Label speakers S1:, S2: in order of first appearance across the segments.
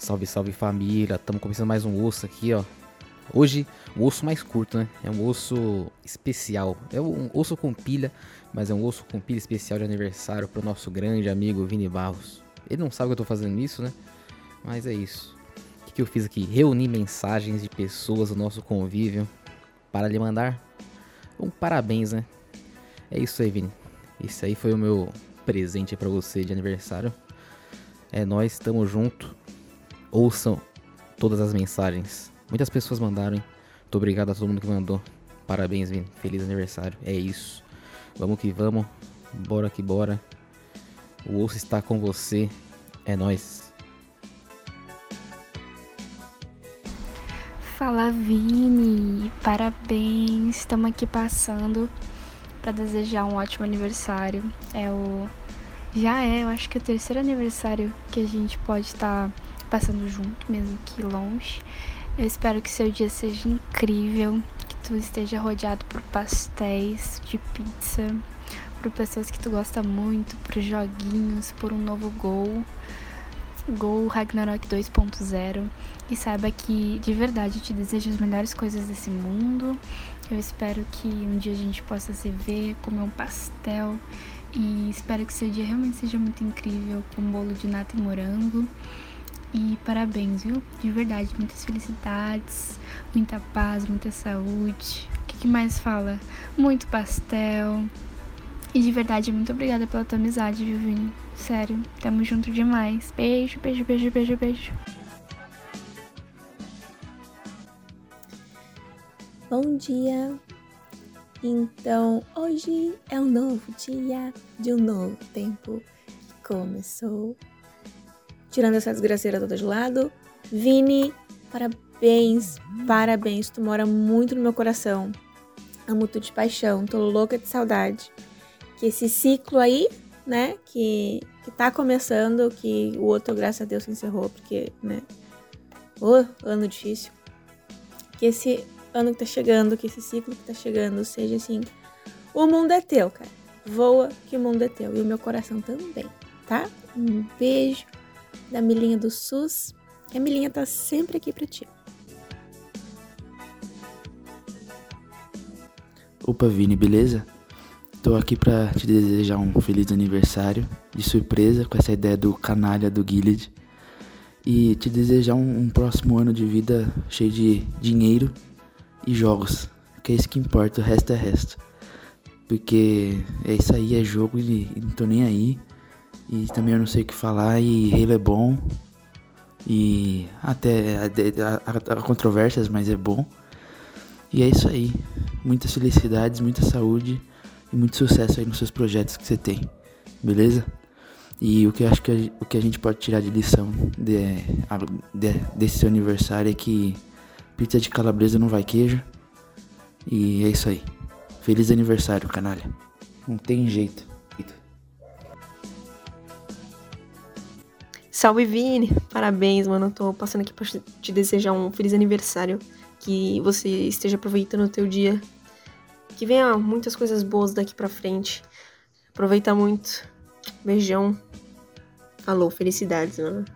S1: Salve, salve família. Estamos começando mais um osso aqui, ó. Hoje, um osso mais curto, né? É um osso especial. É um osso com pilha, mas é um osso com pilha especial de aniversário pro nosso grande amigo Vini Barros. Ele não sabe que eu tô fazendo isso, né? Mas é isso. O que, que eu fiz aqui? Reuni mensagens de pessoas do nosso convívio para lhe mandar um parabéns, né? É isso aí, Vini. Esse aí foi o meu presente para você de aniversário. É nós, estamos junto. Ouçam todas as mensagens. Muitas pessoas mandaram, hein? Muito obrigado a todo mundo que mandou. Parabéns, Vini. Feliz aniversário. É isso. Vamos que vamos. Bora que bora. O osso está com você. É nós.
S2: Fala Vini, parabéns. Estamos aqui passando para desejar um ótimo aniversário. É o já é, eu acho que é o terceiro aniversário que a gente pode estar tá passando junto, mesmo que longe. Eu espero que seu dia seja incrível, que tu esteja rodeado por pastéis de pizza, por pessoas que tu gosta muito, por joguinhos, por um novo gol. Gol Ragnarok 2.0 e saiba que de verdade eu te desejo as melhores coisas desse mundo. Eu espero que um dia a gente possa se ver, comer um pastel e espero que seu dia realmente seja muito incrível com um bolo de nata e morango. E parabéns, viu? De verdade, muitas felicidades, muita paz, muita saúde. O que, que mais fala? Muito pastel. E de verdade, muito obrigada pela tua amizade, viu, Vini? Sério, tamo junto demais. Beijo, beijo, beijo, beijo, beijo.
S3: Bom dia, então, hoje é um novo dia de um novo tempo que começou. Tirando essa desgraceira toda de lado, Vini, parabéns, parabéns, tu mora muito no meu coração. Amo tu de paixão, tô louca de saudade. Que esse ciclo aí, né, que, que tá começando, que o outro, graças a Deus, se encerrou, porque, né, oh, ano difícil. Que esse ano que tá chegando, que esse ciclo que tá chegando seja assim: o mundo é teu, cara. Voa que o mundo é teu. E o meu coração também, tá? Um beijo da Milinha do SUS. A Milinha tá sempre aqui pra ti.
S4: Opa, Vini, beleza? Tô aqui pra te desejar um feliz aniversário de surpresa com essa ideia do canalha do Gilead e te desejar um, um próximo ano de vida cheio de dinheiro e jogos, que é isso que importa, o resto é resto. Porque é isso aí, é jogo e não tô nem aí. E também eu não sei o que falar e Halo é bom. E até há controvérsias, mas é bom. E é isso aí. Muitas felicidades, muita saúde e muito sucesso aí nos seus projetos que você tem. Beleza? E o que eu acho que a, o que a gente pode tirar de lição de, de, desse seu aniversário é que Pizza de calabresa não vai queijo. E é isso aí. Feliz aniversário, canalha. Não tem jeito.
S5: Salve Vini! Parabéns, mano. tô passando aqui pra te desejar um feliz aniversário. Que você esteja aproveitando o teu dia. Que venha muitas coisas boas daqui pra frente. Aproveita muito. Beijão. Falou, felicidades, mano.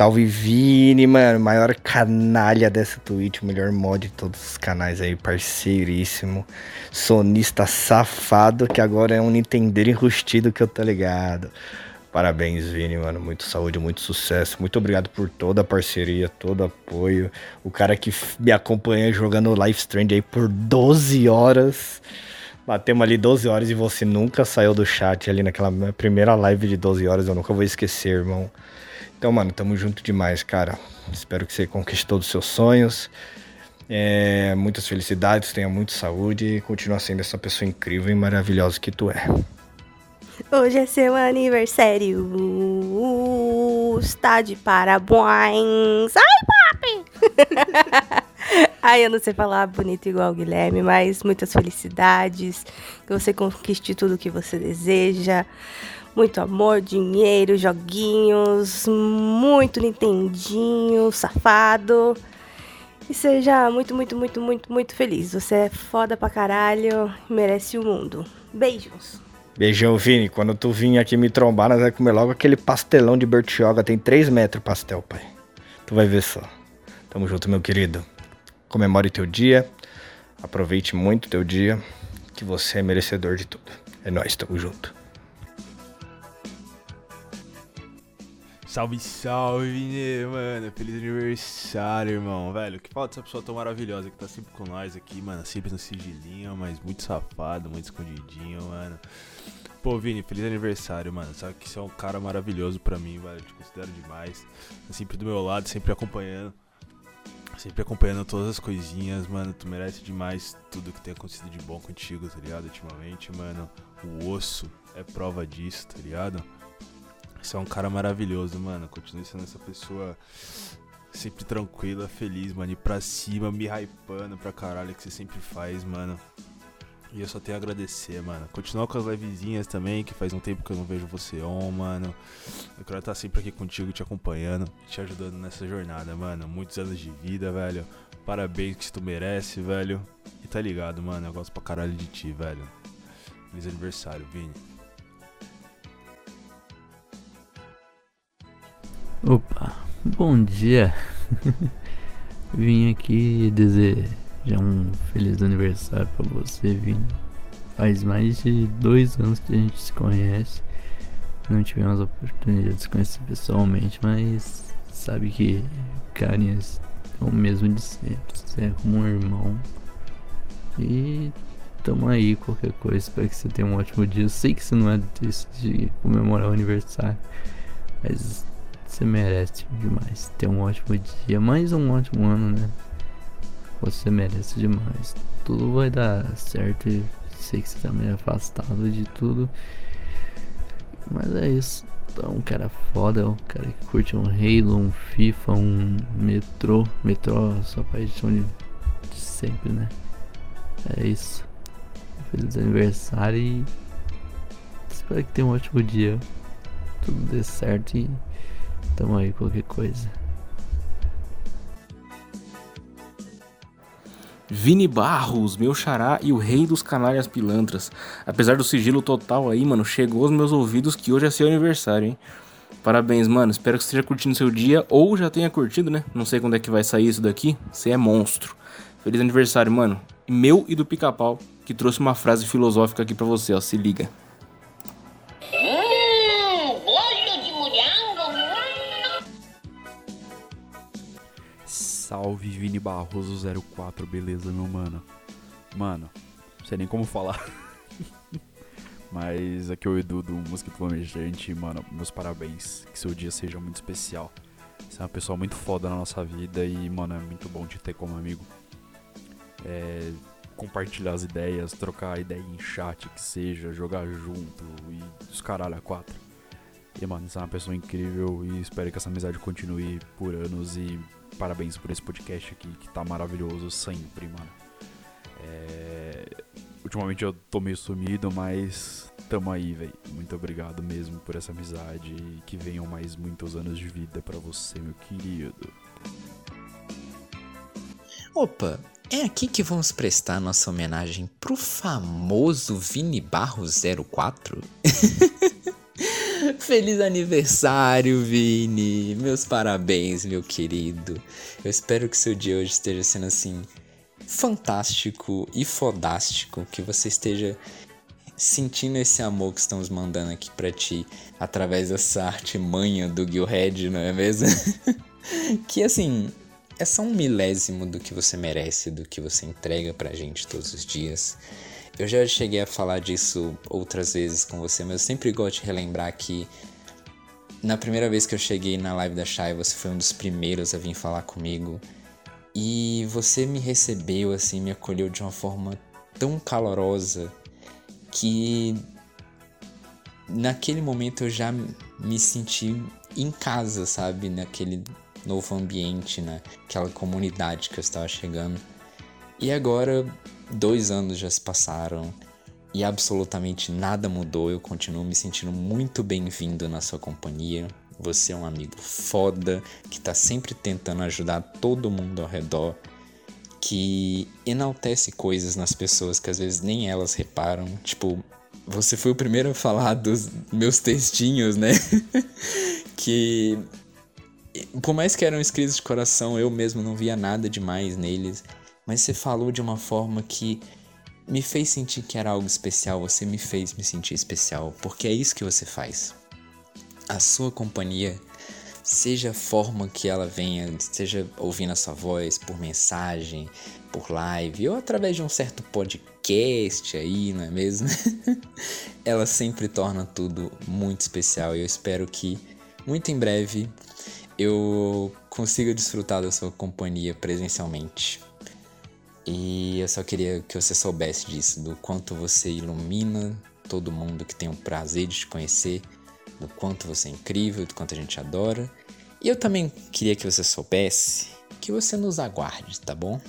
S6: Salve Vini, mano. Maior canalha dessa Twitch. O melhor mod de todos os canais aí. Parceiríssimo. Sonista safado. Que agora é um Nintendo enrustido que eu tô ligado. Parabéns, Vini, mano. Muito saúde, muito sucesso. Muito obrigado por toda a parceria, todo apoio. O cara que me acompanha jogando Life Strange aí por 12 horas. Batemos ali 12 horas e você nunca saiu do chat ali naquela primeira live de 12 horas. Eu nunca vou esquecer, irmão. Então, mano, tamo junto demais, cara. Espero que você conquiste todos os seus sonhos. É, muitas felicidades, tenha muita saúde e continue sendo essa pessoa incrível e maravilhosa que tu é.
S7: Hoje é seu aniversário. Está de parabéns. Ai, papi! Ai, eu não sei falar bonito igual o Guilherme, mas muitas felicidades. Que você conquiste tudo o que você deseja muito amor, dinheiro, joguinhos, muito Nintendinho, safado. E seja muito, muito, muito, muito, muito feliz. Você é foda pra caralho, merece o mundo. Beijos.
S6: Beijão, Vini. Quando tu vir aqui me trombar, nós vamos comer logo aquele pastelão de Bertioga. Tem 3 metros pastel, pai. Tu vai ver só. Tamo junto, meu querido. Comemore teu dia. Aproveite muito teu dia. Que você é merecedor de tudo. É nóis, tamo junto.
S8: Salve, salve, Vini, mano. Feliz aniversário, irmão. Velho, que falta dessa pessoa tão maravilhosa que tá sempre com nós aqui, mano. Sempre no sigilinho, mas muito safado, muito escondidinho, mano. Pô, Vini, feliz aniversário, mano. Sabe que você é um cara maravilhoso pra mim, velho. Te considero demais. Tá sempre do meu lado, sempre acompanhando. Sempre acompanhando todas as coisinhas, mano. Tu merece demais tudo que tem acontecido de bom contigo, tá ligado? Ultimamente, mano. O osso é prova disso, tá ligado? Você é um cara maravilhoso, mano. Continue sendo essa pessoa sempre tranquila, feliz, mano. E pra cima, me hypando pra caralho que você sempre faz, mano. E eu só tenho a agradecer, mano. Continua com as livezinhas também, que faz um tempo que eu não vejo você on, mano. Eu quero estar sempre aqui contigo, te acompanhando, te ajudando nessa jornada, mano. Muitos anos de vida, velho. Parabéns que tu merece, velho. E tá ligado, mano. Eu gosto pra caralho de ti, velho. Feliz aniversário, Vini.
S9: Opa, bom dia. Vim aqui desejar um feliz aniversário para você, Vini. Faz mais de dois anos que a gente se conhece. Não tivemos a oportunidade de se conhecer pessoalmente, mas sabe que carinhas é o mesmo de sempre. Você é como um irmão. E tamo aí, qualquer coisa. Espero que você tenha um ótimo dia. Eu sei que você não é desse de comemorar o aniversário. Mas você merece demais ter um ótimo dia, mais um ótimo ano, né? Você merece demais. Tudo vai dar certo e sei que você tá meio afastado de tudo. Mas é isso. É um cara foda, é um cara que curte um Halo, um FIFA, um metrô. Metrô, sua paixão de, de sempre, né? É isso. Feliz aniversário e espero que tenha um ótimo dia. Tudo dê certo e Tamo aí, qualquer coisa.
S10: Vini Barros, meu xará e o rei dos canalhas pilantras. Apesar do sigilo total aí, mano, chegou aos meus ouvidos que hoje é seu aniversário, hein? Parabéns, mano. Espero que você esteja curtindo seu dia ou já tenha curtido, né? Não sei quando é que vai sair isso daqui. Você é monstro. Feliz aniversário, mano. Meu e do pica-pau, que trouxe uma frase filosófica aqui pra você, ó. Se liga.
S11: Salve Vini Barroso 04, beleza, meu mano? Mano, não sei nem como falar. Mas aqui é o Edu do Música Flamejante, mano, meus parabéns. Que seu dia seja muito especial. Você é uma pessoa muito foda na nossa vida e, mano, é muito bom te ter como amigo. É, compartilhar as ideias, trocar ideia em chat, que seja, jogar junto e os caralho a quatro. E, mano, você é uma pessoa incrível e espero que essa amizade continue por anos e parabéns por esse podcast aqui, que tá maravilhoso sempre, mano. É... Ultimamente eu tô meio sumido, mas tamo aí, velho. Muito obrigado mesmo por essa amizade e que venham mais muitos anos de vida para você, meu querido.
S12: Opa, é aqui que vamos prestar nossa homenagem pro famoso Vini Barro 04? Feliz aniversário, Vini! Meus parabéns, meu querido. Eu espero que seu dia hoje esteja sendo assim fantástico e fodástico, que você esteja sentindo esse amor que estamos mandando aqui para ti através dessa arte manha do Gilhead, não é mesmo? que assim, é só um milésimo do que você merece, do que você entrega pra gente todos os dias. Eu já cheguei a falar disso outras vezes com você, mas eu sempre gosto de relembrar que na primeira vez que eu cheguei na live da Shai, você foi um dos primeiros a vir falar comigo. E você me recebeu, assim, me acolheu de uma forma tão calorosa que naquele momento eu já me senti em casa, sabe? Naquele novo ambiente, naquela comunidade que eu estava chegando. E agora Dois anos já se passaram e absolutamente nada mudou. Eu continuo me sentindo muito bem-vindo na sua companhia. Você é um amigo foda que tá sempre tentando ajudar todo mundo ao redor, que enaltece coisas nas pessoas que às vezes nem elas reparam. Tipo, você foi o primeiro a falar dos meus textinhos, né? que por mais que eram escritos de coração, eu mesmo não via nada demais neles, mas você falou de uma forma que me fez sentir que era algo especial, você me fez me sentir especial, porque é isso que você faz. A sua companhia, seja a forma que ela venha, seja ouvindo a sua voz por mensagem, por live ou através de um certo podcast aí, não é mesmo? ela sempre torna tudo muito especial e eu espero que muito em breve eu consiga desfrutar da sua companhia presencialmente. E eu só queria que você soubesse disso, do quanto você ilumina todo mundo que tem o prazer de te conhecer, do quanto você é incrível, do quanto a gente adora. E eu também queria que você soubesse que você nos aguarde, tá bom?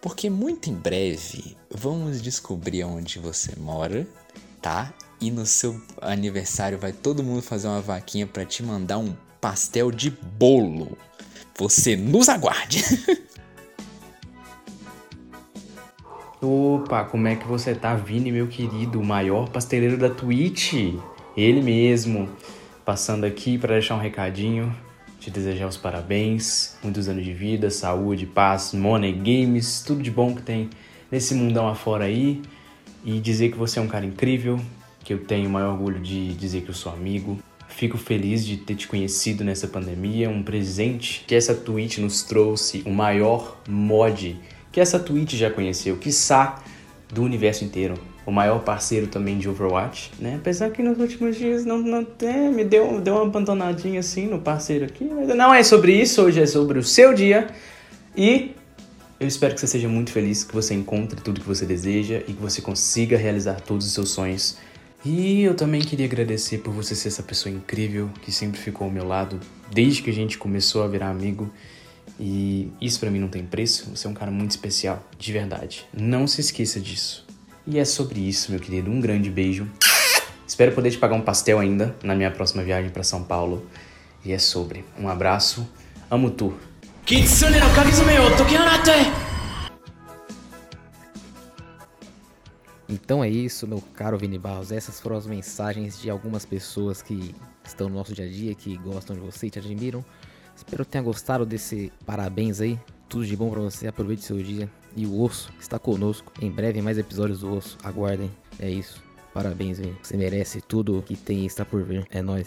S12: Porque muito em breve vamos descobrir onde você mora, tá? E no seu aniversário vai todo mundo fazer uma vaquinha para te mandar um pastel de bolo. Você nos aguarde.
S10: Opa, como é que você tá, Vini, meu querido, o maior pasteleiro da Twitch? Ele mesmo, passando aqui para deixar um recadinho, te desejar os parabéns, muitos anos de vida, saúde, paz, money, games, tudo de bom que tem nesse mundão afora aí e dizer que você é um cara incrível, que eu tenho o maior orgulho de dizer que eu sou amigo. Fico feliz de ter te conhecido nessa pandemia, um presente que essa Twitch nos trouxe, o maior mod que essa Twitch já conheceu, quiçá do universo inteiro. O maior parceiro também de Overwatch, né? Apesar que nos últimos dias não, não é, me deu, deu uma abandonadinha assim no parceiro aqui. Mas não é sobre isso, hoje é sobre o seu dia. E eu espero que você seja muito feliz, que você encontre tudo que você deseja e que você consiga realizar todos os seus sonhos. E eu também queria agradecer por você ser essa pessoa incrível que sempre ficou ao meu lado desde que a gente começou a virar amigo. E isso para mim não tem preço. Você é um cara muito especial, de verdade. Não se esqueça disso. E é sobre isso, meu querido. Um grande beijo. Espero poder te pagar um pastel ainda na minha próxima viagem para São Paulo. E é sobre. Um abraço. Amo tu. Kitsune no kagizume o
S1: Então é isso, meu caro Vini Barros. Essas foram as mensagens de algumas pessoas que estão no nosso dia a dia, que gostam de você e te admiram. Espero que tenha gostado desse parabéns aí. Tudo de bom para você, aproveite seu dia. E o Osso está conosco. Em breve, mais episódios do Osso. Aguardem. É isso. Parabéns, Vini. Você merece tudo que tem e está por vir. É nóis.